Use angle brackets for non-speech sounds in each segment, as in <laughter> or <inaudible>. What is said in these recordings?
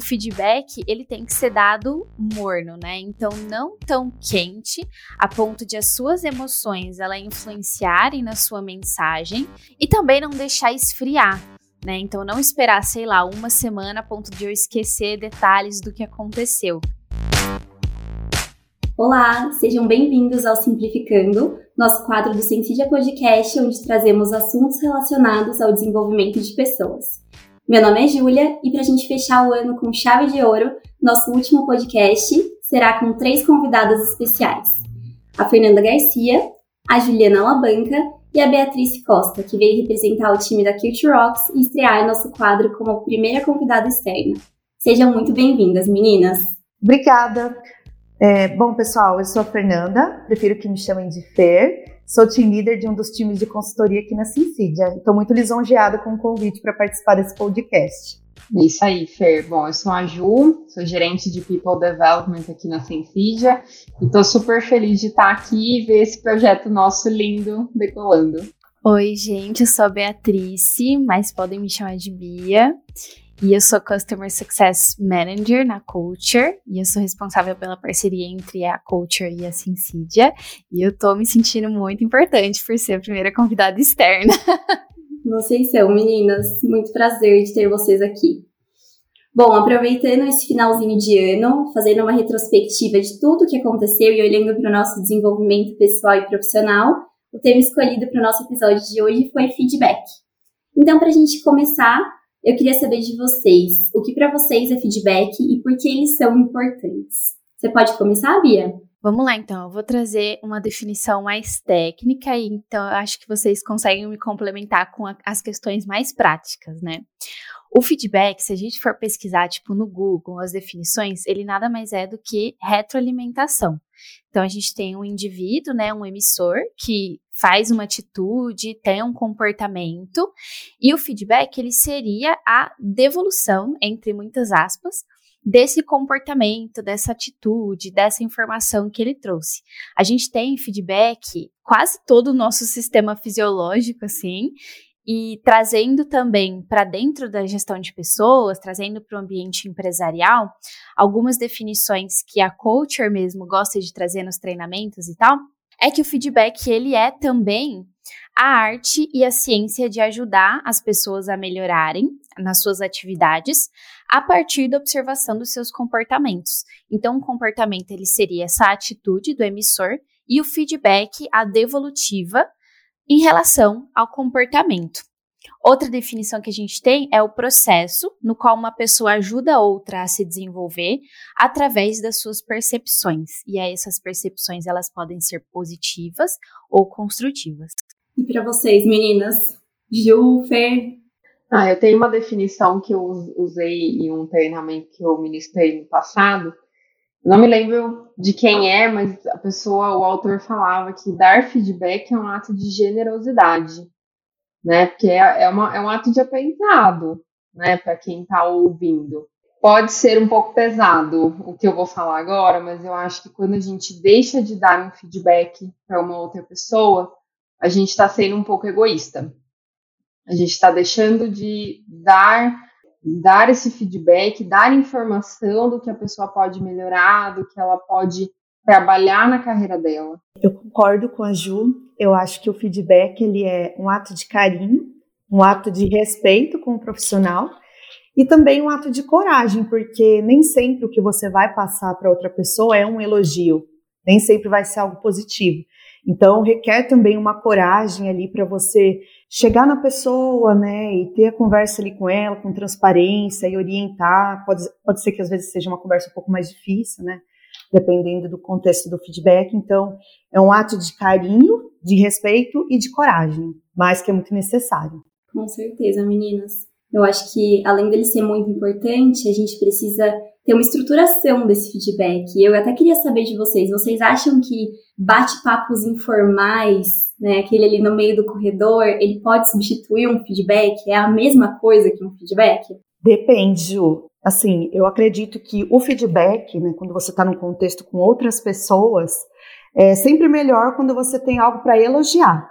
o feedback ele tem que ser dado morno, né? Então não tão quente a ponto de as suas emoções ela influenciarem na sua mensagem e também não deixar esfriar. Né? Então, não esperar, sei lá, uma semana a ponto de eu esquecer detalhes do que aconteceu. Olá, sejam bem-vindos ao Simplificando, nosso quadro do Sensidia Podcast, onde trazemos assuntos relacionados ao desenvolvimento de pessoas. Meu nome é Júlia e para a gente fechar o ano com chave de ouro, nosso último podcast será com três convidadas especiais: a Fernanda Garcia, a Juliana Labanca e a Beatriz Costa, que veio representar o time da Culture Rocks e estrear nosso quadro como primeira convidada externa. Sejam muito bem-vindas, meninas! Obrigada! É, bom, pessoal, eu sou a Fernanda, prefiro que me chamem de Fer. Sou team leader de um dos times de consultoria aqui na Sincidia. Estou muito lisonjeada com o convite para participar desse podcast. Isso aí, Fer. Bom, eu sou a Ju, sou gerente de People Development aqui na Sensidia e estou super feliz de estar aqui e ver esse projeto nosso lindo decolando. Oi, gente, eu sou a Beatriz, mas podem me chamar de Bia. E eu sou Customer Success Manager na Culture, e eu sou responsável pela parceria entre a Culture e a Sincidia, e eu tô me sentindo muito importante por ser a primeira convidada externa. <laughs> Vocês são, meninas, muito prazer de ter vocês aqui. Bom, aproveitando esse finalzinho de ano, fazendo uma retrospectiva de tudo o que aconteceu e olhando para o nosso desenvolvimento pessoal e profissional, o tema escolhido para o nosso episódio de hoje foi feedback. Então, para a gente começar, eu queria saber de vocês, o que para vocês é feedback e por que eles são importantes. Você pode começar, Bia? Vamos lá, então. Eu vou trazer uma definição mais técnica e então eu acho que vocês conseguem me complementar com a, as questões mais práticas, né? O feedback, se a gente for pesquisar, tipo, no Google, as definições, ele nada mais é do que retroalimentação. Então, a gente tem um indivíduo, né, um emissor, que faz uma atitude, tem um comportamento, e o feedback ele seria a devolução, entre muitas aspas, desse comportamento, dessa atitude, dessa informação que ele trouxe. A gente tem feedback quase todo o nosso sistema fisiológico assim, e trazendo também para dentro da gestão de pessoas, trazendo para o ambiente empresarial, algumas definições que a culture mesmo gosta de trazer nos treinamentos e tal, é que o feedback ele é também a arte e a ciência de ajudar as pessoas a melhorarem nas suas atividades a partir da observação dos seus comportamentos. Então, o comportamento ele seria essa atitude do emissor e o feedback a devolutiva em relação ao comportamento. Outra definição que a gente tem é o processo no qual uma pessoa ajuda a outra a se desenvolver através das suas percepções. E aí essas percepções elas podem ser positivas ou construtivas. E para vocês, meninas, Ju, Fer? Ah, eu tenho uma definição que eu usei em um treinamento que eu ministrei no passado. Não me lembro de quem é, mas a pessoa, o autor falava que dar feedback é um ato de generosidade né? Porque é, é, uma, é um ato de aprendizado, né? Para quem está ouvindo. Pode ser um pouco pesado o que eu vou falar agora, mas eu acho que quando a gente deixa de dar um feedback para uma outra pessoa, a gente está sendo um pouco egoísta. A gente está deixando de dar dar esse feedback, dar informação do que a pessoa pode melhorar, do que ela pode trabalhar na carreira dela. Eu concordo com a Ju. Eu acho que o feedback ele é um ato de carinho, um ato de respeito com o profissional e também um ato de coragem, porque nem sempre o que você vai passar para outra pessoa é um elogio, nem sempre vai ser algo positivo. Então requer também uma coragem ali para você chegar na pessoa, né, e ter a conversa ali com ela com transparência e orientar. Pode, pode ser que às vezes seja uma conversa um pouco mais difícil, né, dependendo do contexto do feedback. Então, é um ato de carinho, de respeito e de coragem, mas que é muito necessário. Com certeza, meninas. Eu acho que, além dele ser muito importante, a gente precisa ter uma estruturação desse feedback. Eu até queria saber de vocês, vocês acham que bate-papos informais, né, aquele ali no meio do corredor, ele pode substituir um feedback? É a mesma coisa que um feedback? Depende. Assim, eu acredito que o feedback, né, quando você está num contexto com outras pessoas, é sempre melhor quando você tem algo para elogiar.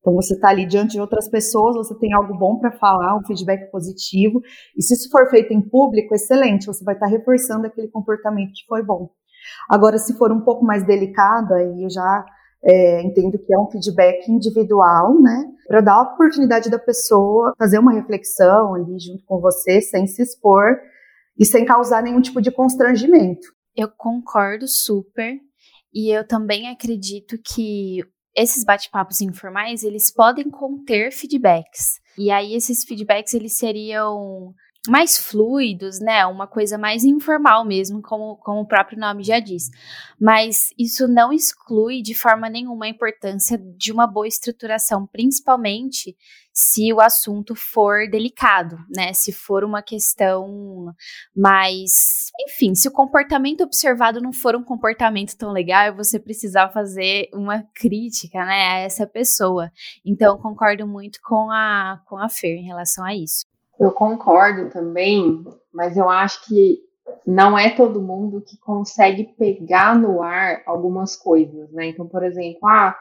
Então você está ali diante de outras pessoas, você tem algo bom para falar, um feedback positivo, e se isso for feito em público, excelente, você vai estar tá reforçando aquele comportamento que foi bom. Agora, se for um pouco mais delicado, aí eu já é, entendo que é um feedback individual, né? Para dar a oportunidade da pessoa fazer uma reflexão ali junto com você, sem se expor e sem causar nenhum tipo de constrangimento. Eu concordo super. E eu também acredito que esses bate-papos informais, eles podem conter feedbacks. E aí esses feedbacks eles seriam mais fluidos, né? Uma coisa mais informal mesmo, como, como o próprio nome já diz. Mas isso não exclui de forma nenhuma a importância de uma boa estruturação, principalmente se o assunto for delicado, né? Se for uma questão mais. Enfim, se o comportamento observado não for um comportamento tão legal, você precisar fazer uma crítica, né, a essa pessoa. Então, concordo muito com a, com a Fer em relação a isso. Eu concordo também, mas eu acho que não é todo mundo que consegue pegar no ar algumas coisas, né? Então, por exemplo, ah,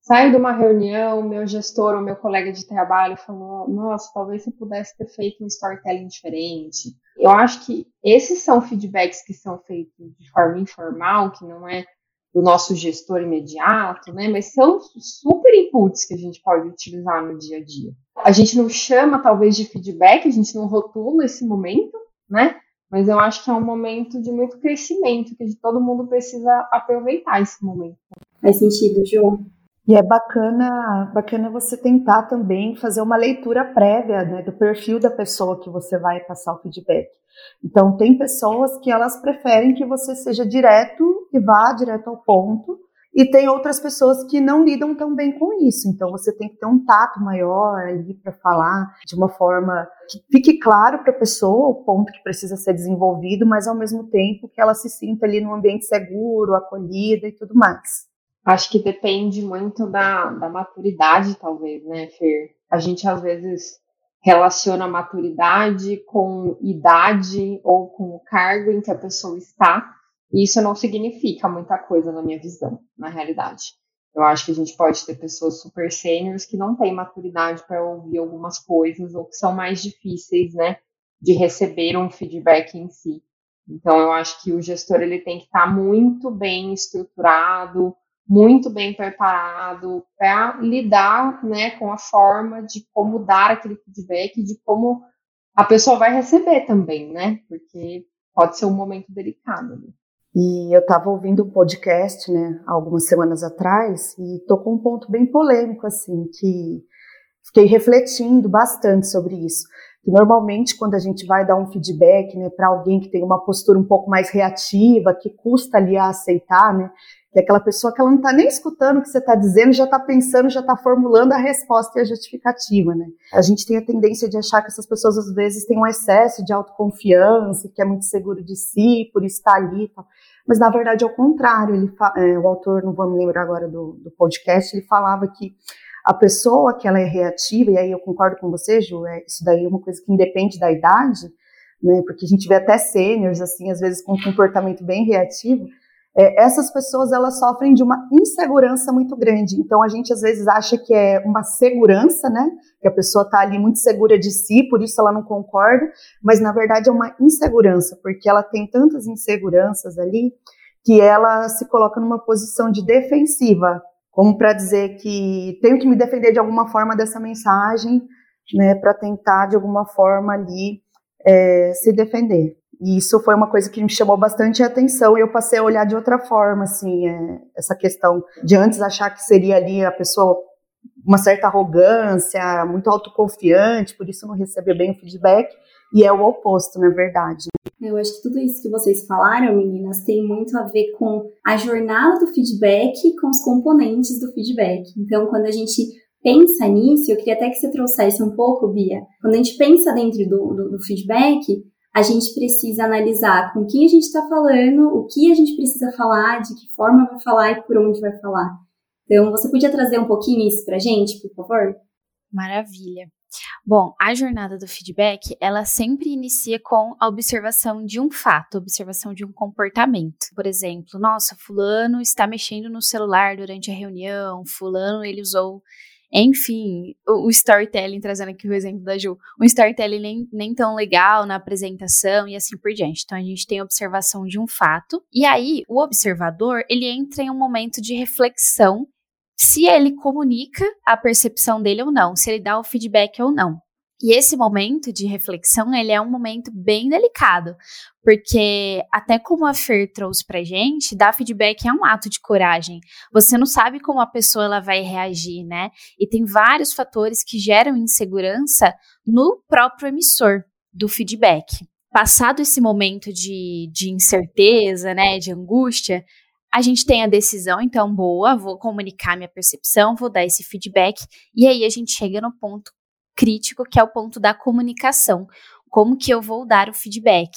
saio de uma reunião, meu gestor ou meu colega de trabalho falou, nossa, talvez você pudesse ter feito um storytelling diferente. Eu acho que esses são feedbacks que são feitos de forma informal, que não é do nosso gestor imediato, né? Mas são super inputs que a gente pode utilizar no dia a dia. A gente não chama talvez de feedback, a gente não rotula esse momento, né? Mas eu acho que é um momento de muito crescimento, que todo mundo precisa aproveitar esse momento. Faz sentido, João. E é bacana, bacana você tentar também fazer uma leitura prévia né, do perfil da pessoa que você vai passar o feedback. Então, tem pessoas que elas preferem que você seja direto e vá direto ao ponto, e tem outras pessoas que não lidam tão bem com isso. Então, você tem que ter um tato maior ali para falar de uma forma que fique claro para a pessoa o ponto que precisa ser desenvolvido, mas ao mesmo tempo que ela se sinta ali num ambiente seguro, acolhida e tudo mais. Acho que depende muito da, da maturidade, talvez, né, Fer? A gente às vezes relaciona maturidade com idade ou com o cargo em que a pessoa está, e isso não significa muita coisa na minha visão, na realidade. Eu acho que a gente pode ter pessoas super sêniores que não têm maturidade para ouvir algumas coisas ou que são mais difíceis, né, de receber um feedback em si. Então, eu acho que o gestor ele tem que estar muito bem estruturado, muito bem preparado para lidar né, com a forma de como dar aquele feedback, de como a pessoa vai receber também, né? Porque pode ser um momento delicado. Né? E eu estava ouvindo um podcast, né, algumas semanas atrás, e tocou um ponto bem polêmico, assim, que fiquei refletindo bastante sobre isso. Que normalmente, quando a gente vai dar um feedback, né, para alguém que tem uma postura um pouco mais reativa, que custa ali a aceitar, né, que é aquela pessoa que ela não está nem escutando o que você está dizendo, já está pensando, já está formulando a resposta e a justificativa, né? A gente tem a tendência de achar que essas pessoas às vezes têm um excesso de autoconfiança, que é muito seguro de si, por estar ali tal. Mas na verdade é o contrário. Ele é, o autor, não vou me lembrar agora do, do podcast, ele falava que a pessoa que ela é reativa, e aí eu concordo com você, Ju, é, isso daí é uma coisa que independe da idade, né? Porque a gente vê até sêniores, assim, às vezes com um comportamento bem reativo, é, essas pessoas elas sofrem de uma insegurança muito grande. Então a gente às vezes acha que é uma segurança, né? Que a pessoa está ali muito segura de si, por isso ela não concorda, mas na verdade é uma insegurança, porque ela tem tantas inseguranças ali que ela se coloca numa posição de defensiva, como para dizer que tenho que me defender de alguma forma dessa mensagem, né? Para tentar de alguma forma ali é, se defender. E isso foi uma coisa que me chamou bastante atenção e eu passei a olhar de outra forma, assim, é, essa questão de antes achar que seria ali a pessoa uma certa arrogância, muito autoconfiante, por isso não recebia bem o feedback, e é o oposto, na verdade. Eu acho que tudo isso que vocês falaram, meninas, tem muito a ver com a jornada do feedback com os componentes do feedback. Então, quando a gente pensa nisso, eu queria até que você trouxesse um pouco, Bia, quando a gente pensa dentro do, do, do feedback, a gente precisa analisar com quem a gente está falando, o que a gente precisa falar, de que forma vai falar e por onde vai falar. Então, você podia trazer um pouquinho isso para a gente, por favor? Maravilha. Bom, a jornada do feedback, ela sempre inicia com a observação de um fato, observação de um comportamento. Por exemplo, nossa, fulano está mexendo no celular durante a reunião, fulano ele usou enfim, o, o, storytelling, trazendo aqui o exemplo da Ju, um storytelling nem, nem tão legal na apresentação e assim por diante. Então a gente tem a observação de um fato, e aí o observador ele entra em um momento de reflexão se ele comunica a percepção dele ou não, se ele dá o feedback ou não. E esse momento de reflexão, ele é um momento bem delicado, porque até como a Fer trouxe pra gente, dar feedback é um ato de coragem. Você não sabe como a pessoa ela vai reagir, né? E tem vários fatores que geram insegurança no próprio emissor do feedback. Passado esse momento de, de incerteza, né, de angústia, a gente tem a decisão, então, boa, vou comunicar minha percepção, vou dar esse feedback, e aí a gente chega no ponto crítico, que é o ponto da comunicação. Como que eu vou dar o feedback?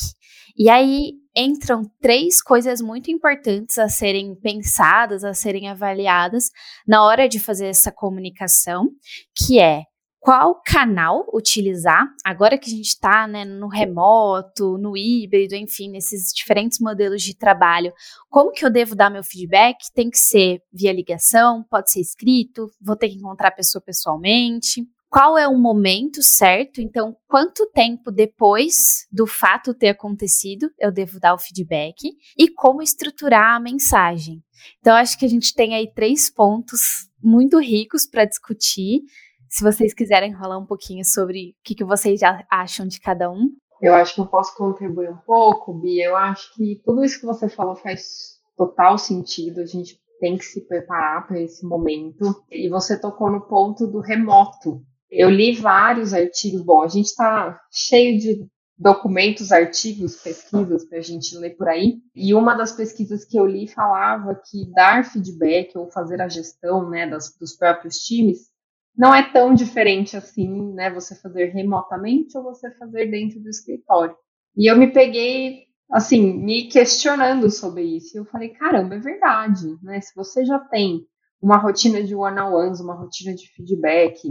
E aí entram três coisas muito importantes a serem pensadas, a serem avaliadas na hora de fazer essa comunicação, que é qual canal utilizar, agora que a gente está né, no remoto, no híbrido, enfim, nesses diferentes modelos de trabalho, como que eu devo dar meu feedback? Tem que ser via ligação, pode ser escrito, vou ter que encontrar a pessoa pessoalmente qual é o momento certo, então quanto tempo depois do fato ter acontecido eu devo dar o feedback e como estruturar a mensagem. Então acho que a gente tem aí três pontos muito ricos para discutir. Se vocês quiserem falar um pouquinho sobre o que, que vocês já acham de cada um. Eu acho que eu posso contribuir um pouco, Bia. Eu acho que tudo isso que você falou faz total sentido. A gente tem que se preparar para esse momento. E você tocou no ponto do remoto. Eu li vários artigos. Bom, a gente está cheio de documentos, artigos, pesquisas para a gente ler por aí. E uma das pesquisas que eu li falava que dar feedback ou fazer a gestão né, das, dos próprios times não é tão diferente assim, né? Você fazer remotamente ou você fazer dentro do escritório. E eu me peguei, assim, me questionando sobre isso. E eu falei, caramba, é verdade, né? Se você já tem uma rotina de one-on-ones, uma rotina de feedback,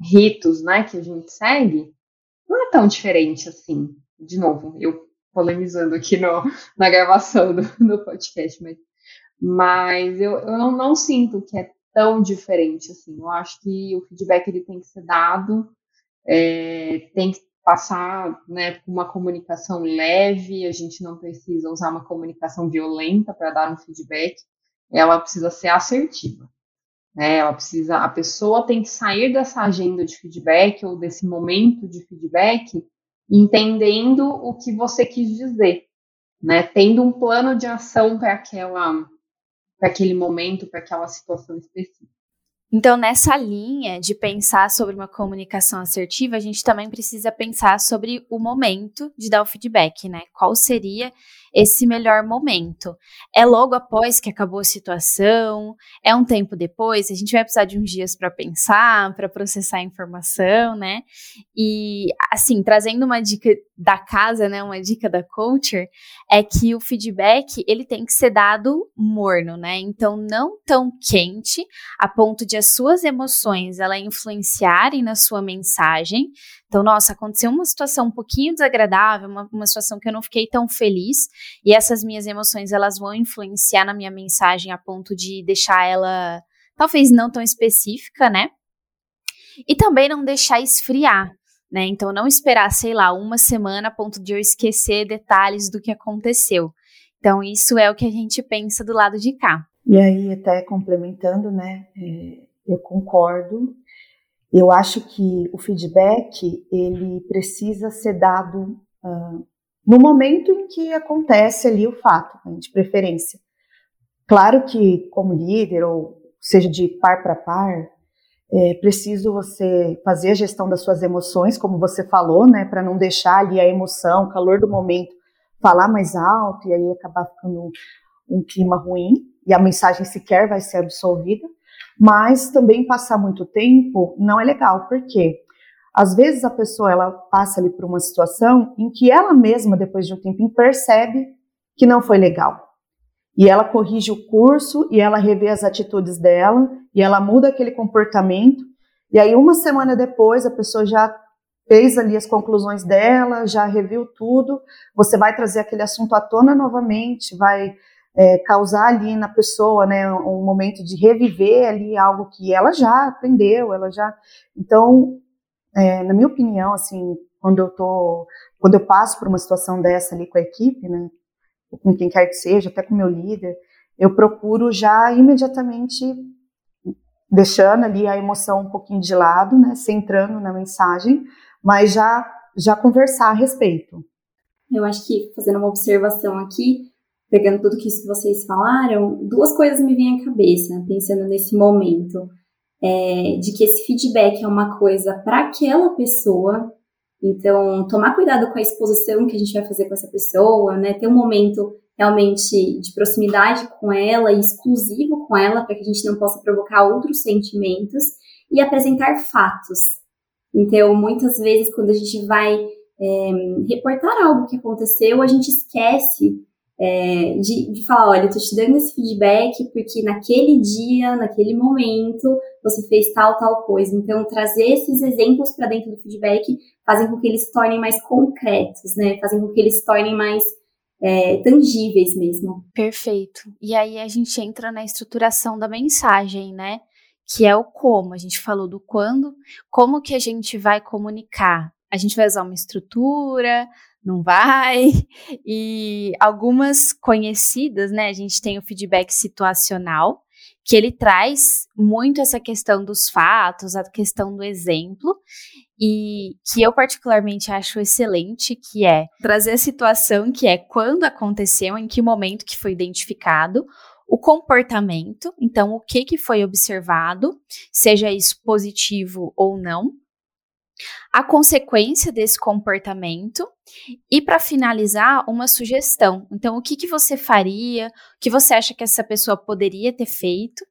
ritos, né, que a gente segue, não é tão diferente assim. De novo, eu polemizando aqui no, na gravação do, do podcast, mas, mas eu, eu não, não, sinto que é tão diferente assim. Eu acho que o feedback ele tem que ser dado, é, tem que passar né, uma comunicação leve, a gente não precisa usar uma comunicação violenta para dar um feedback, ela precisa ser assertiva. Né? Ela precisa, a pessoa tem que sair dessa agenda de feedback ou desse momento de feedback entendendo o que você quis dizer, né? Tendo um plano de ação para aquela para aquele momento, para aquela situação específica. Então, nessa linha de pensar sobre uma comunicação assertiva, a gente também precisa pensar sobre o momento de dar o feedback, né? Qual seria esse melhor momento. É logo após que acabou a situação? É um tempo depois? A gente vai precisar de uns dias para pensar, para processar a informação, né? E assim, trazendo uma dica da casa, né, uma dica da culture, é que o feedback, ele tem que ser dado morno, né? Então não tão quente a ponto de as suas emoções ela influenciarem na sua mensagem, então, nossa, aconteceu uma situação um pouquinho desagradável, uma, uma situação que eu não fiquei tão feliz, e essas minhas emoções elas vão influenciar na minha mensagem a ponto de deixar ela talvez não tão específica, né? E também não deixar esfriar, né? Então, não esperar, sei lá, uma semana a ponto de eu esquecer detalhes do que aconteceu. Então, isso é o que a gente pensa do lado de cá. E aí, até complementando, né? É, eu concordo eu acho que o feedback ele precisa ser dado uh, no momento em que acontece ali o fato, né, de preferência. Claro que como líder ou seja de par para par, é preciso você fazer a gestão das suas emoções, como você falou, né, para não deixar ali a emoção, o calor do momento falar mais alto e aí acabar ficando um, clima ruim e a mensagem sequer vai ser absolvida. Mas também passar muito tempo não é legal, porque às vezes a pessoa ela passa ali por uma situação em que ela mesma, depois de um tempinho, percebe que não foi legal. E ela corrige o curso e ela revê as atitudes dela e ela muda aquele comportamento. E aí, uma semana depois, a pessoa já fez ali as conclusões dela, já reviu tudo. Você vai trazer aquele assunto à tona novamente, vai é, causar ali na pessoa, né, um momento de reviver ali algo que ela já aprendeu, ela já. Então, é, na minha opinião, assim, quando eu tô, quando eu passo por uma situação dessa ali com a equipe, né, com quem quer que seja, até com meu líder, eu procuro já imediatamente deixando ali a emoção um pouquinho de lado, né, centrando na mensagem, mas já já conversar a respeito. Eu acho que fazendo uma observação aqui, pegando tudo que vocês falaram, duas coisas me vêm à cabeça, pensando nesse momento. É, de que esse feedback é uma coisa para aquela pessoa, então tomar cuidado com a exposição que a gente vai fazer com essa pessoa, né? Ter um momento realmente de proximidade com ela e exclusivo com ela, para que a gente não possa provocar outros sentimentos e apresentar fatos. Então, muitas vezes, quando a gente vai é, reportar algo que aconteceu, a gente esquece é, de, de falar, olha, eu tô te dando esse feedback porque naquele dia, naquele momento, você fez tal, tal coisa. Então, trazer esses exemplos para dentro do feedback fazem com que eles se tornem mais concretos, né? Fazem com que eles se tornem mais é, tangíveis mesmo. Perfeito. E aí a gente entra na estruturação da mensagem, né? Que é o como. A gente falou do quando, como que a gente vai comunicar. A gente vai usar uma estrutura, não vai. E algumas conhecidas, né? A gente tem o feedback situacional, que ele traz muito essa questão dos fatos, a questão do exemplo, e que eu particularmente acho excelente, que é trazer a situação que é quando aconteceu, em que momento que foi identificado, o comportamento, então o que que foi observado, seja isso positivo ou não, a consequência desse comportamento e, para finalizar, uma sugestão. Então, o que, que você faria? O que você acha que essa pessoa poderia ter feito?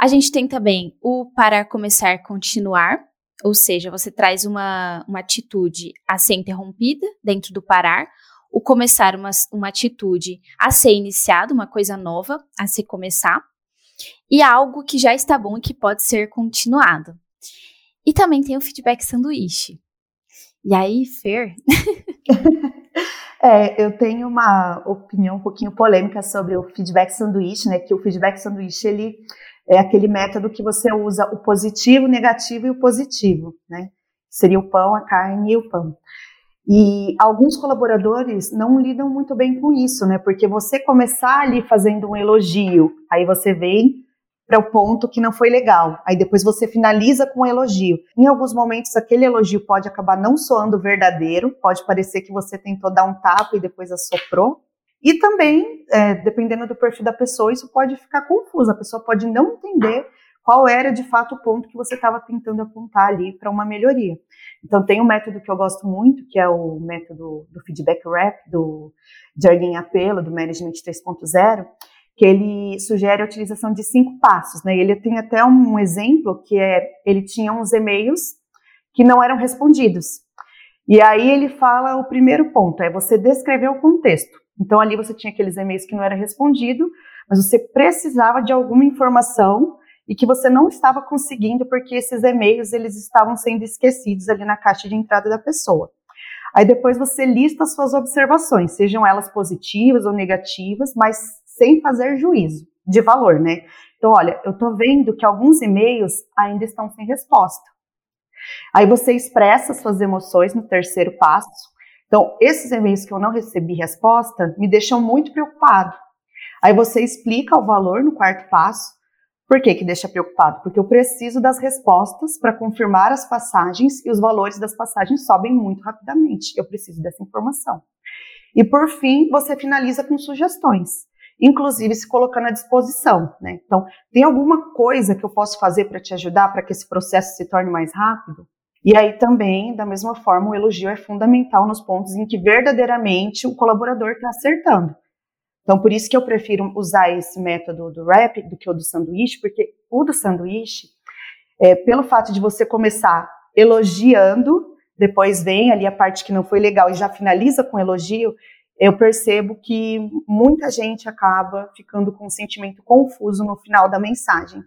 A gente tem também o parar, começar, continuar, ou seja, você traz uma, uma atitude a ser interrompida dentro do parar, o começar uma, uma atitude a ser iniciada, uma coisa nova a se começar, e algo que já está bom e que pode ser continuado. E também tem o feedback sanduíche. E aí, Fer? é, eu tenho uma opinião um pouquinho polêmica sobre o feedback sanduíche, né? Que o feedback sanduíche, ele é aquele método que você usa o positivo, o negativo e o positivo, né? Seria o pão, a carne e o pão. E alguns colaboradores não lidam muito bem com isso, né? Porque você começar ali fazendo um elogio, aí você vem para o ponto que não foi legal. Aí depois você finaliza com um elogio. Em alguns momentos, aquele elogio pode acabar não soando verdadeiro, pode parecer que você tentou dar um tapa e depois assoprou. E também, é, dependendo do perfil da pessoa, isso pode ficar confuso. A pessoa pode não entender qual era de fato o ponto que você estava tentando apontar ali para uma melhoria. Então, tem um método que eu gosto muito, que é o método do feedback rap, do Jardim Apelo, do Management 3.0, que ele sugere a utilização de cinco passos, né? Ele tem até um exemplo que é ele tinha uns e-mails que não eram respondidos. E aí ele fala o primeiro ponto é você descrever o contexto. Então ali você tinha aqueles e-mails que não eram respondidos, mas você precisava de alguma informação e que você não estava conseguindo porque esses e-mails eles estavam sendo esquecidos ali na caixa de entrada da pessoa. Aí depois você lista as suas observações, sejam elas positivas ou negativas, mas sem fazer juízo de valor, né? Então, olha, eu tô vendo que alguns e-mails ainda estão sem resposta. Aí você expressa suas emoções no terceiro passo. Então, esses e-mails que eu não recebi resposta me deixam muito preocupado. Aí você explica o valor no quarto passo. Por que que deixa preocupado? Porque eu preciso das respostas para confirmar as passagens e os valores das passagens sobem muito rapidamente. Eu preciso dessa informação. E por fim, você finaliza com sugestões inclusive se colocando à disposição. Né? Então, tem alguma coisa que eu posso fazer para te ajudar para que esse processo se torne mais rápido? E aí também, da mesma forma, o elogio é fundamental nos pontos em que verdadeiramente o colaborador está acertando. Então, por isso que eu prefiro usar esse método do rap do que o do sanduíche, porque o do sanduíche, é, pelo fato de você começar elogiando, depois vem ali a parte que não foi legal e já finaliza com elogio, eu percebo que muita gente acaba ficando com um sentimento confuso no final da mensagem.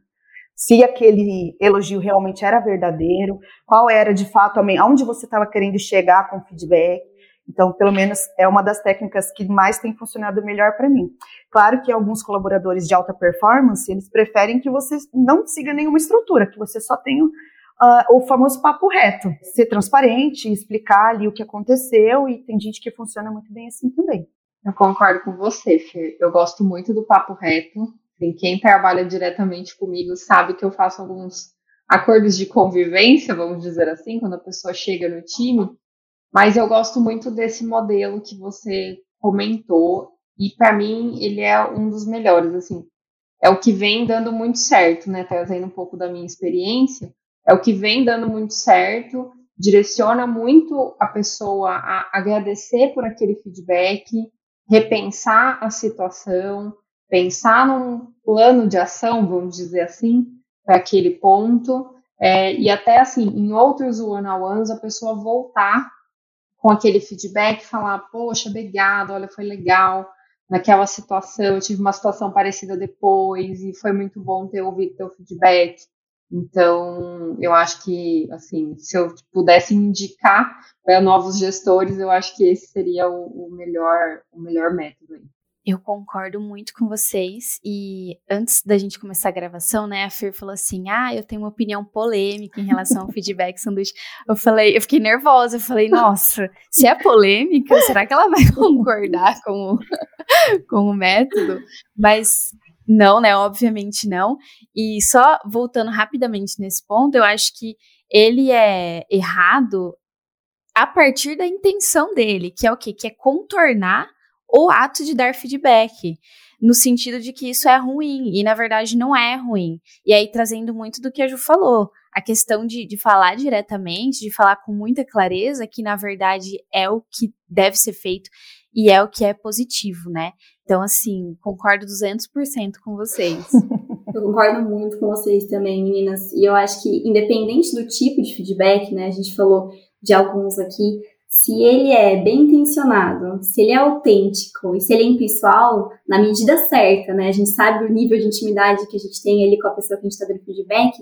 Se aquele elogio realmente era verdadeiro, qual era de fato, aonde você estava querendo chegar com o feedback. Então, pelo menos é uma das técnicas que mais tem funcionado melhor para mim. Claro que alguns colaboradores de alta performance, eles preferem que você não siga nenhuma estrutura, que você só tenha uh, o famoso papo reto, ser transparente, explicar ali o que aconteceu, e tem gente que funciona muito bem assim também. Eu concordo com você, Fer. Eu gosto muito do papo reto. quem trabalha diretamente comigo sabe que eu faço alguns acordos de convivência, vamos dizer assim, quando a pessoa chega no time. Mas eu gosto muito desse modelo que você comentou e para mim ele é um dos melhores, assim. É o que vem dando muito certo, né? Trazendo um pouco da minha experiência, é o que vem dando muito certo, direciona muito a pessoa a agradecer por aquele feedback, repensar a situação, pensar num plano de ação, vamos dizer assim, para aquele ponto, é, e até assim, em outros one-on-ones, a pessoa voltar com aquele feedback, falar, poxa, obrigado, olha, foi legal naquela situação, eu tive uma situação parecida depois, e foi muito bom ter ouvido teu feedback. Então, eu acho que, assim, se eu pudesse indicar para novos gestores, eu acho que esse seria o, o melhor, o melhor método. Aí. Eu concordo muito com vocês. E antes da gente começar a gravação, né, a Fer falou assim: Ah, eu tenho uma opinião polêmica em relação ao feedback sanduíche. Eu falei, eu fiquei nervosa. Eu falei, nossa, se é polêmica, será que ela vai concordar com o, com o método? Mas não, né? Obviamente não. E só voltando rapidamente nesse ponto, eu acho que ele é errado a partir da intenção dele, que é o quê? Que é contornar o ato de dar feedback, no sentido de que isso é ruim, e na verdade não é ruim. E aí trazendo muito do que a Ju falou, a questão de, de falar diretamente, de falar com muita clareza, que na verdade é o que deve ser feito e é o que é positivo, né? Então, assim, concordo 200% com vocês. <laughs> Eu concordo muito com vocês também, meninas. E eu acho que, independente do tipo de feedback, né? A gente falou de alguns aqui, se ele é bem intencionado, se ele é autêntico e se ele é impessoal, na medida certa, né? A gente sabe o nível de intimidade que a gente tem ali com a pessoa que a gente está dando feedback,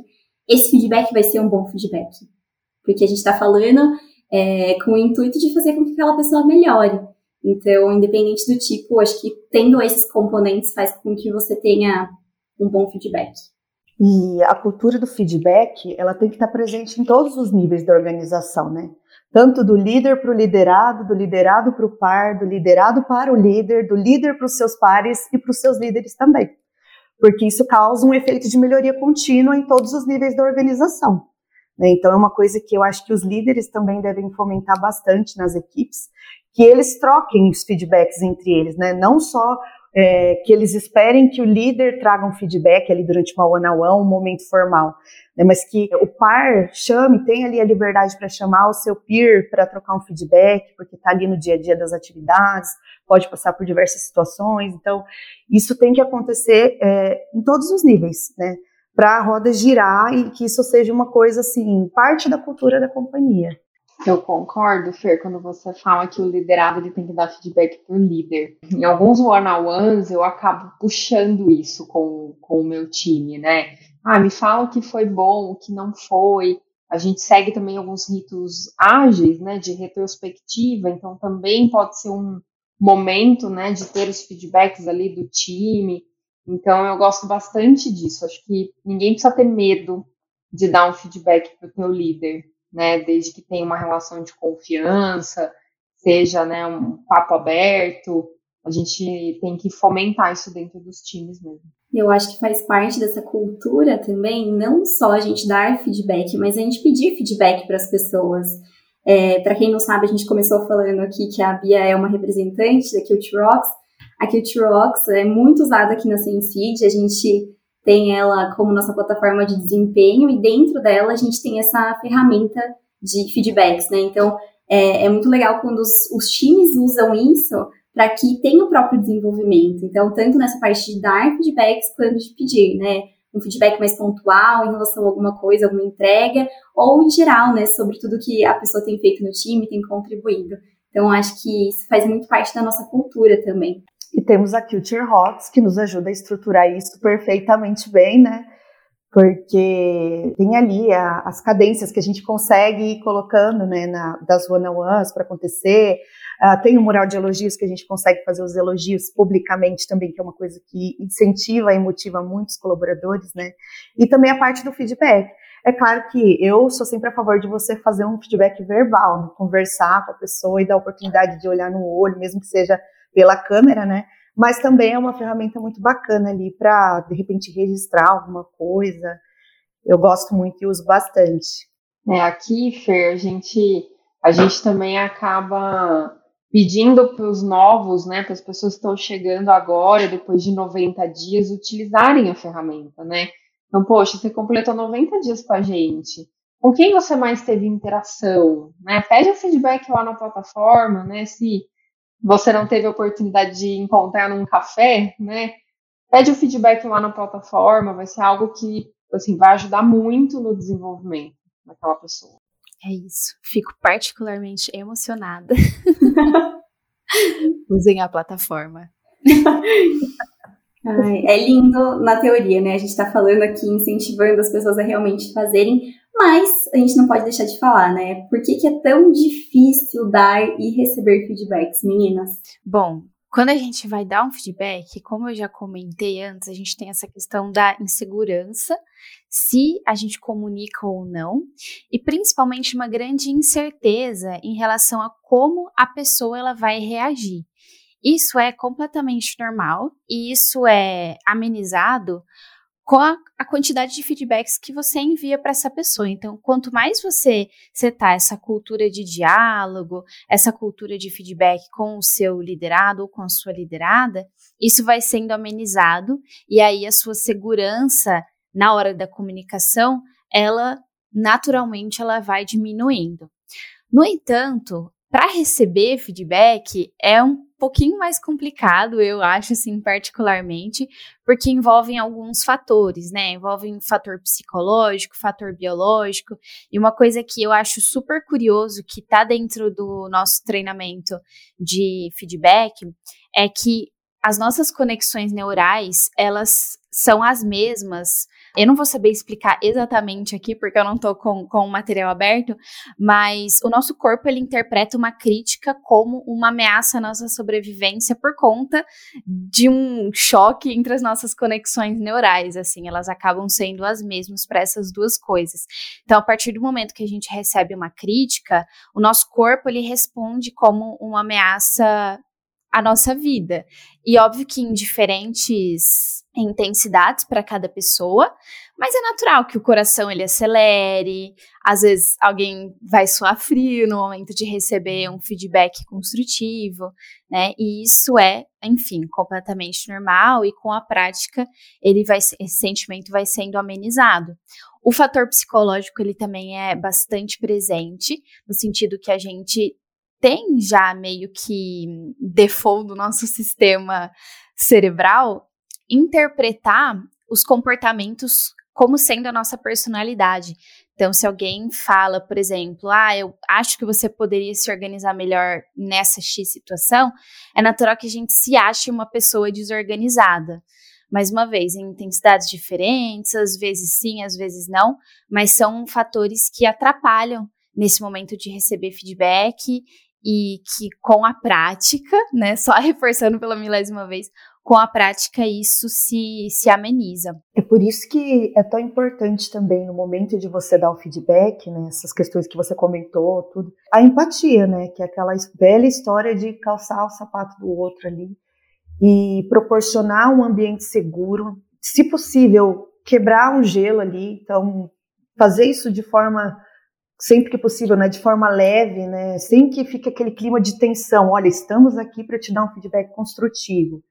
esse feedback vai ser um bom feedback. Porque a gente está falando é, com o intuito de fazer com que aquela pessoa melhore. Então, independente do tipo, acho que tendo esses componentes faz com que você tenha um bom feedback. E a cultura do feedback, ela tem que estar presente em todos os níveis da organização, né? tanto do líder para o liderado, do liderado para o par, do liderado para o líder, do líder para os seus pares e para os seus líderes também. Porque isso causa um efeito de melhoria contínua em todos os níveis da organização. Né? Então, é uma coisa que eu acho que os líderes também devem fomentar bastante nas equipes, que eles troquem os feedbacks entre eles, né? não só é, que eles esperem que o líder traga um feedback ali durante uma one-on-one, um momento formal, né, mas que o par chame, tenha ali a liberdade para chamar o seu peer para trocar um feedback, porque está ali no dia a dia das atividades, pode passar por diversas situações, então isso tem que acontecer é, em todos os níveis, né, para a roda girar e que isso seja uma coisa assim, parte da cultura da companhia. Eu concordo, Fer, quando você fala que o liderado ele tem que dar feedback o líder. Em alguns one-on-ones eu acabo puxando isso com, com o meu time, né? Ah, me fala o que foi bom, o que não foi. A gente segue também alguns ritos ágeis, né, de retrospectiva, então também pode ser um momento, né, de ter os feedbacks ali do time. Então eu gosto bastante disso. Acho que ninguém precisa ter medo de dar um feedback para o teu líder né, desde que tenha uma relação de confiança, seja né, um papo aberto, a gente tem que fomentar isso dentro dos times mesmo. Eu acho que faz parte dessa cultura também, não só a gente dar feedback, mas a gente pedir feedback para as pessoas. É, para quem não sabe, a gente começou falando aqui que a Bia é uma representante da Cute Rocks. A Cute Rocks é muito usada aqui na Senseed, a gente tem ela como nossa plataforma de desempenho e dentro dela a gente tem essa ferramenta de feedbacks, né? Então é, é muito legal quando os, os times usam isso para que tenha o próprio desenvolvimento. Então, tanto nessa parte de dar feedbacks quanto de pedir, né? Um feedback mais pontual em relação a alguma coisa, alguma entrega, ou em geral, né? Sobre tudo que a pessoa tem feito no time, tem contribuído. Então, acho que isso faz muito parte da nossa cultura também. E temos a Culture Hawks, que nos ajuda a estruturar isso perfeitamente bem, né? porque tem ali a, as cadências que a gente consegue ir colocando, né, na, das one-on-ones para acontecer, uh, tem o mural de elogios que a gente consegue fazer os elogios publicamente também, que é uma coisa que incentiva e motiva muitos colaboradores, né, e também a parte do feedback. É claro que eu sou sempre a favor de você fazer um feedback verbal, né, conversar com a pessoa e dar a oportunidade de olhar no olho, mesmo que seja pela câmera, né, mas também é uma ferramenta muito bacana ali para, de repente, registrar alguma coisa. Eu gosto muito e uso bastante. É, aqui, Fer, a gente, a gente também acaba pedindo para os novos, né, para as pessoas que estão chegando agora, depois de 90 dias, utilizarem a ferramenta, né? Então, poxa, você completou 90 dias com a gente. Com quem você mais teve interação? Né? Pede o feedback lá na plataforma, né? Se você não teve a oportunidade de encontrar num café, né? Pede o feedback lá na plataforma, vai ser algo que assim vai ajudar muito no desenvolvimento daquela pessoa. É isso. Fico particularmente emocionada. <laughs> Usem a plataforma. Ai, é lindo na teoria, né? A gente está falando aqui, incentivando as pessoas a realmente fazerem, mas a gente não pode deixar de falar, né? Por que, que é tão difícil dar e receber feedbacks, meninas? Bom, quando a gente vai dar um feedback, como eu já comentei antes, a gente tem essa questão da insegurança, se a gente comunica ou não, e principalmente uma grande incerteza em relação a como a pessoa ela vai reagir. Isso é completamente normal e isso é amenizado com a, a, quantidade de feedbacks que você envia para essa pessoa. Então, quanto mais você setar essa cultura de diálogo, essa cultura de feedback com o seu liderado ou com a sua liderada, isso vai sendo amenizado e aí a sua segurança na hora da comunicação, ela naturalmente ela vai diminuindo. No entanto, para receber feedback é um pouquinho mais complicado, eu acho, assim, particularmente, porque envolvem alguns fatores, né? Envolvem fator psicológico, fator biológico, e uma coisa que eu acho super curioso, que tá dentro do nosso treinamento de feedback, é que as nossas conexões neurais, elas são as mesmas eu não vou saber explicar exatamente aqui, porque eu não estou com, com o material aberto, mas o nosso corpo ele interpreta uma crítica como uma ameaça à nossa sobrevivência por conta de um choque entre as nossas conexões neurais, assim, elas acabam sendo as mesmas para essas duas coisas. Então, a partir do momento que a gente recebe uma crítica, o nosso corpo ele responde como uma ameaça à nossa vida. E óbvio que em diferentes intensidades para cada pessoa, mas é natural que o coração ele acelere, às vezes alguém vai suar frio no momento de receber um feedback construtivo, né? E isso é, enfim, completamente normal e com a prática ele vai esse sentimento vai sendo amenizado. O fator psicológico ele também é bastante presente, no sentido que a gente tem já meio que default do nosso sistema cerebral interpretar os comportamentos como sendo a nossa personalidade. Então, se alguém fala, por exemplo, ah, eu acho que você poderia se organizar melhor nessa X situação, é natural que a gente se ache uma pessoa desorganizada. Mais uma vez, em intensidades diferentes, às vezes sim, às vezes não, mas são fatores que atrapalham nesse momento de receber feedback e que com a prática, né, <laughs> só reforçando pela milésima vez, com a prática isso se, se ameniza. É por isso que é tão importante também no momento de você dar o feedback, né, essas questões que você comentou, tudo, a empatia, né, que é aquela velha história de calçar o sapato do outro ali e proporcionar um ambiente seguro, se possível, quebrar um gelo ali, então fazer isso de forma sempre que possível, né, de forma leve, né, sem que fique aquele clima de tensão. Olha, estamos aqui para te dar um feedback construtivo.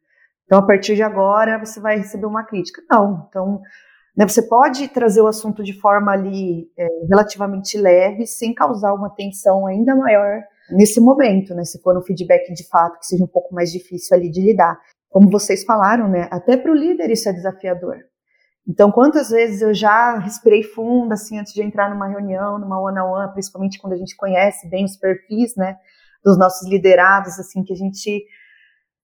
Então, a partir de agora, você vai receber uma crítica. Não. Então, né, você pode trazer o assunto de forma ali é, relativamente leve, sem causar uma tensão ainda maior nesse momento, né? Se for um feedback de fato que seja um pouco mais difícil ali de lidar. Como vocês falaram, né? Até para o líder isso é desafiador. Então, quantas vezes eu já respirei fundo, assim, antes de entrar numa reunião, numa one-on-one, -on -one, principalmente quando a gente conhece bem os perfis, né, dos nossos liderados, assim, que a gente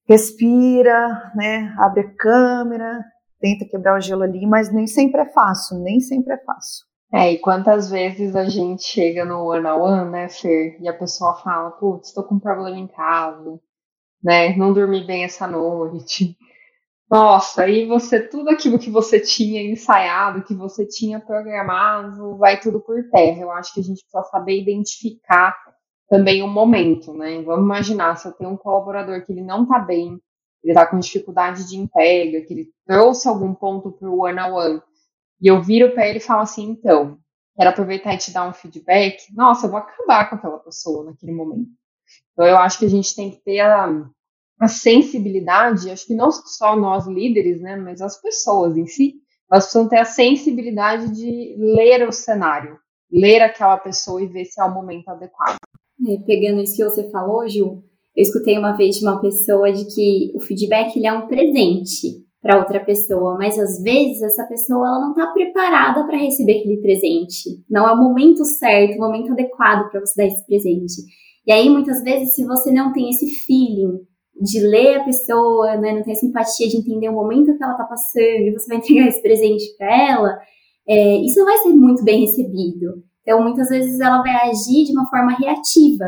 respira, né, abre a câmera, tenta quebrar o gelo ali, mas nem sempre é fácil, nem sempre é fácil. É, e quantas vezes a gente chega no one on one, né, Fer, e a pessoa fala, putz, estou com um problema em casa, né, não dormi bem essa noite. Nossa, aí você, tudo aquilo que você tinha ensaiado, que você tinha programado, vai tudo por terra. Eu acho que a gente precisa saber identificar também o momento, né? Vamos imaginar, se eu tenho um colaborador que ele não tá bem, ele tá com dificuldade de entrega, que ele trouxe algum ponto pro one-on-one, e eu viro para ele e falo assim, então, quero aproveitar e te dar um feedback, nossa, eu vou acabar com aquela pessoa naquele momento. Então, eu acho que a gente tem que ter a, a sensibilidade, acho que não só nós líderes, né, mas as pessoas em si, elas precisam ter a sensibilidade de ler o cenário, ler aquela pessoa e ver se é o momento adequado. É, pegando isso que você falou, Ju, eu escutei uma vez de uma pessoa de que o feedback ele é um presente para outra pessoa, mas às vezes essa pessoa ela não está preparada para receber aquele presente. Não é o momento certo, o momento adequado para você dar esse presente. E aí muitas vezes se você não tem esse feeling de ler a pessoa, né, não tem essa empatia de entender o momento que ela está passando e você vai <laughs> entregar esse presente para ela, é, isso não vai ser muito bem recebido. Então, muitas vezes ela vai agir de uma forma reativa.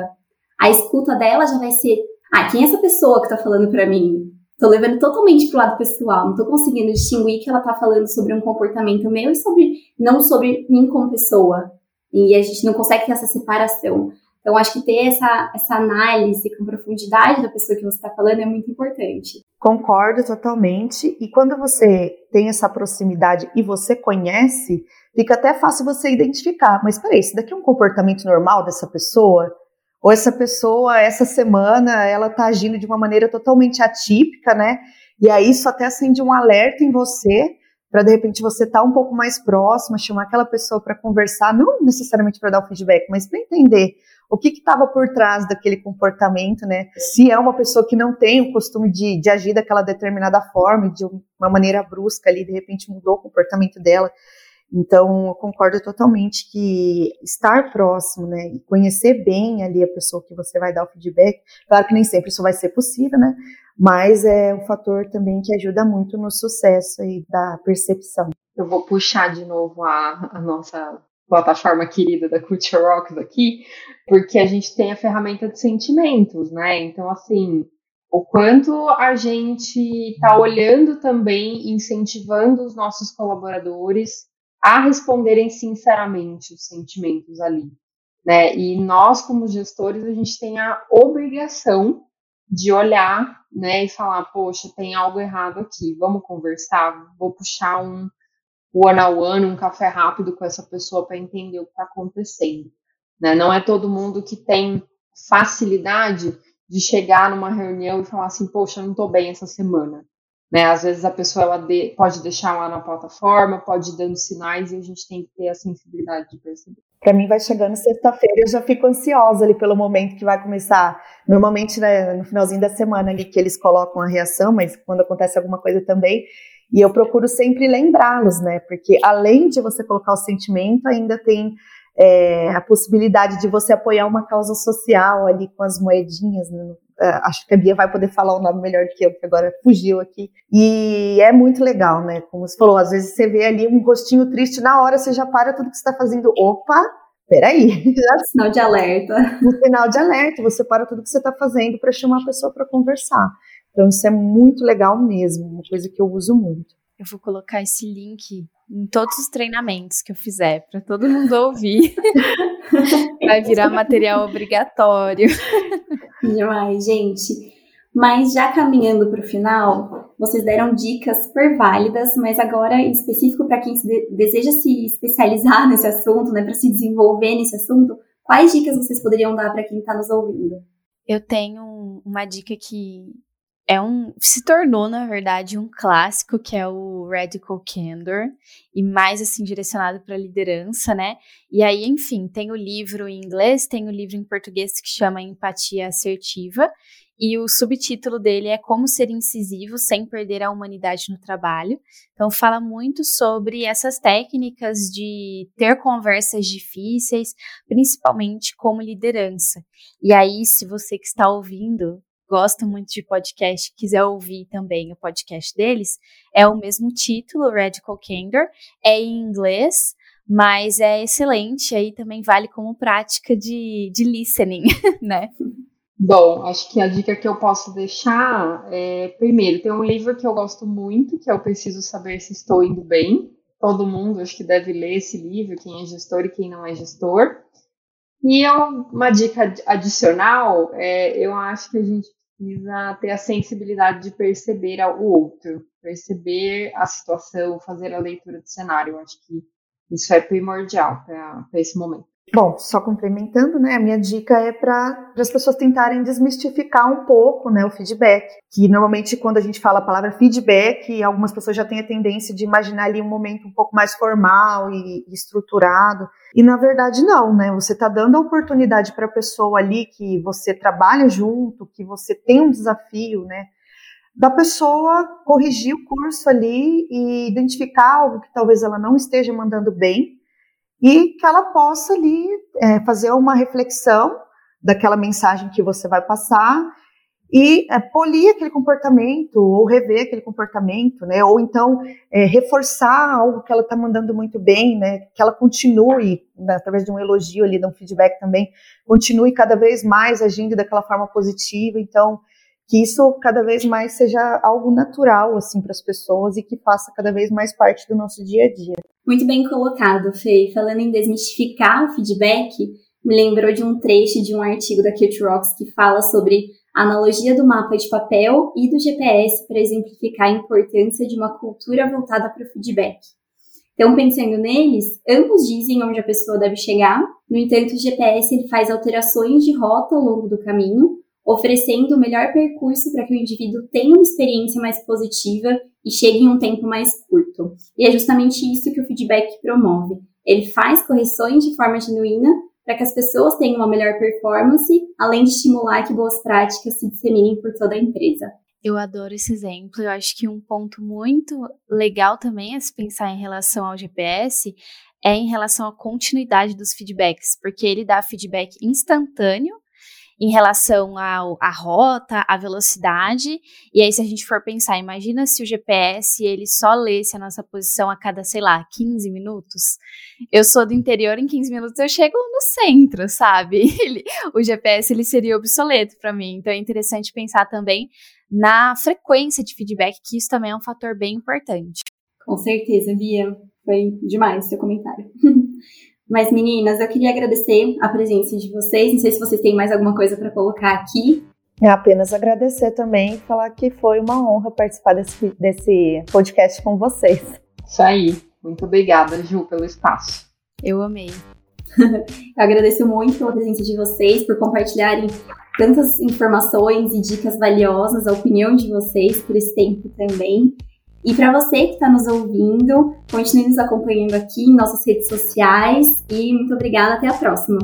A escuta dela já vai ser: ah, quem é essa pessoa que tá falando para mim? Tô levando totalmente pro lado pessoal, não tô conseguindo distinguir que ela tá falando sobre um comportamento meu e sobre não sobre mim como pessoa. E a gente não consegue ter essa separação. Então, acho que ter essa, essa análise com profundidade da pessoa que você está falando é muito importante. Concordo totalmente. E quando você tem essa proximidade e você conhece, fica até fácil você identificar. Mas peraí, isso daqui é um comportamento normal dessa pessoa? Ou essa pessoa, essa semana, ela está agindo de uma maneira totalmente atípica, né? E aí isso até acende um alerta em você para de repente você estar tá um pouco mais próxima, chamar aquela pessoa para conversar, não necessariamente para dar o feedback, mas para entender o que estava por trás daquele comportamento, né? Se é uma pessoa que não tem o costume de, de agir daquela determinada forma, de uma maneira brusca ali, de repente mudou o comportamento dela. Então, eu concordo totalmente que estar próximo, né, e conhecer bem ali a pessoa que você vai dar o feedback, claro que nem sempre isso vai ser possível, né, mas é um fator também que ajuda muito no sucesso aí da percepção. Eu vou puxar de novo a, a nossa plataforma querida da Culture Rocks aqui, porque a gente tem a ferramenta de sentimentos, né? Então, assim, o quanto a gente está olhando também, incentivando os nossos colaboradores a responderem sinceramente os sentimentos ali, né? E nós, como gestores, a gente tem a obrigação de olhar, né, e falar, poxa, tem algo errado aqui, vamos conversar, vou puxar um one on one, um café rápido com essa pessoa para entender o que está acontecendo. Né? Não é todo mundo que tem facilidade de chegar numa reunião e falar assim, poxa, eu não estou bem essa semana. Né? Às vezes a pessoa ela de, pode deixar lá na plataforma, pode ir dando sinais e a gente tem que ter a sensibilidade de perceber. Para mim vai chegando sexta-feira, eu já fico ansiosa ali pelo momento que vai começar. Normalmente né, no finalzinho da semana ali que eles colocam a reação, mas quando acontece alguma coisa também, e eu procuro sempre lembrá-los, né? Porque além de você colocar o sentimento, ainda tem é, a possibilidade de você apoiar uma causa social ali com as moedinhas. Né? É, acho que a Bia vai poder falar o nome melhor do que eu, porque agora fugiu aqui. E é muito legal, né? Como você falou, às vezes você vê ali um gostinho triste, na hora você já para tudo que você está fazendo. Opa, peraí. <laughs> Sinal de alerta. Um sinal de alerta, você para tudo que você está fazendo para chamar a pessoa para conversar. Então, isso é muito legal mesmo, uma coisa que eu uso muito. Eu vou colocar esse link em todos os treinamentos que eu fizer, para todo mundo ouvir. <laughs> Vai virar material obrigatório. Demais, gente. Mas já caminhando para o final, vocês deram dicas super válidas, mas agora em específico para quem se de deseja se especializar <laughs> nesse assunto, né, para se desenvolver nesse assunto, quais dicas vocês poderiam dar para quem está nos ouvindo? Eu tenho uma dica que é um se tornou na verdade um clássico que é o Radical Candor e mais assim direcionado para liderança, né? E aí, enfim, tem o livro em inglês, tem o livro em português que chama Empatia Assertiva e o subtítulo dele é Como ser incisivo sem perder a humanidade no trabalho. Então fala muito sobre essas técnicas de ter conversas difíceis, principalmente como liderança. E aí, se você que está ouvindo gosta muito de podcast, quiser ouvir também o podcast deles, é o mesmo título, Radical Candor, é em inglês, mas é excelente, aí também vale como prática de, de listening, <laughs> né? Bom, acho que a dica que eu posso deixar é, primeiro, tem um livro que eu gosto muito, que é Eu Preciso Saber Se Estou Indo Bem. Todo mundo acho que deve ler esse livro, quem é gestor e quem não é gestor. E uma dica adicional, é, eu acho que a gente precisa ter a sensibilidade de perceber o outro, perceber a situação, fazer a leitura do cenário. Eu acho que isso é primordial para esse momento. Bom, só complementando, né? A minha dica é para as pessoas tentarem desmistificar um pouco, né, o feedback. Que normalmente quando a gente fala a palavra feedback, algumas pessoas já têm a tendência de imaginar ali um momento um pouco mais formal e, e estruturado. E na verdade não, né? Você está dando a oportunidade para a pessoa ali que você trabalha junto, que você tem um desafio, né? Da pessoa corrigir o curso ali e identificar algo que talvez ela não esteja mandando bem e que ela possa ali é, fazer uma reflexão daquela mensagem que você vai passar e é, polir aquele comportamento ou rever aquele comportamento, né? Ou então é, reforçar algo que ela está mandando muito bem, né? Que ela continue, né, através de um elogio ali, de um feedback também, continue cada vez mais agindo daquela forma positiva. Então, que isso cada vez mais seja algo natural assim para as pessoas e que faça cada vez mais parte do nosso dia a dia. Muito bem colocado, Fê. Falando em desmistificar o feedback, me lembrou de um trecho de um artigo da Kate Rocks que fala sobre a analogia do mapa de papel e do GPS para exemplificar a importância de uma cultura voltada para o feedback. Então, pensando neles, ambos dizem onde a pessoa deve chegar, no entanto, o GPS ele faz alterações de rota ao longo do caminho, oferecendo o melhor percurso para que o indivíduo tenha uma experiência mais positiva e chegue em um tempo mais curto. E é justamente isso que o feedback promove. Ele faz correções de forma genuína para que as pessoas tenham uma melhor performance, além de estimular que boas práticas se disseminem por toda a empresa. Eu adoro esse exemplo. Eu acho que um ponto muito legal também a se pensar em relação ao GPS é em relação à continuidade dos feedbacks, porque ele dá feedback instantâneo em relação ao, à rota, à velocidade. E aí, se a gente for pensar, imagina se o GPS ele só lesse a nossa posição a cada, sei lá, 15 minutos. Eu sou do interior, em 15 minutos eu chego no centro, sabe? <laughs> Ele, o GPS ele seria obsoleto para mim. Então é interessante pensar também na frequência de feedback, que isso também é um fator bem importante. Com certeza, Bia. Foi demais seu comentário. <laughs> Mas, meninas, eu queria agradecer a presença de vocês. Não sei se vocês têm mais alguma coisa para colocar aqui. É apenas agradecer também e falar que foi uma honra participar desse, desse podcast com vocês. Isso aí. Muito obrigada, Ju, pelo espaço. Eu amei. <laughs> eu agradeço muito pela presença de vocês, por compartilharem tantas informações e dicas valiosas, a opinião de vocês por esse tempo também. E para você que está nos ouvindo, continue nos acompanhando aqui em nossas redes sociais e muito obrigada. Até a próxima.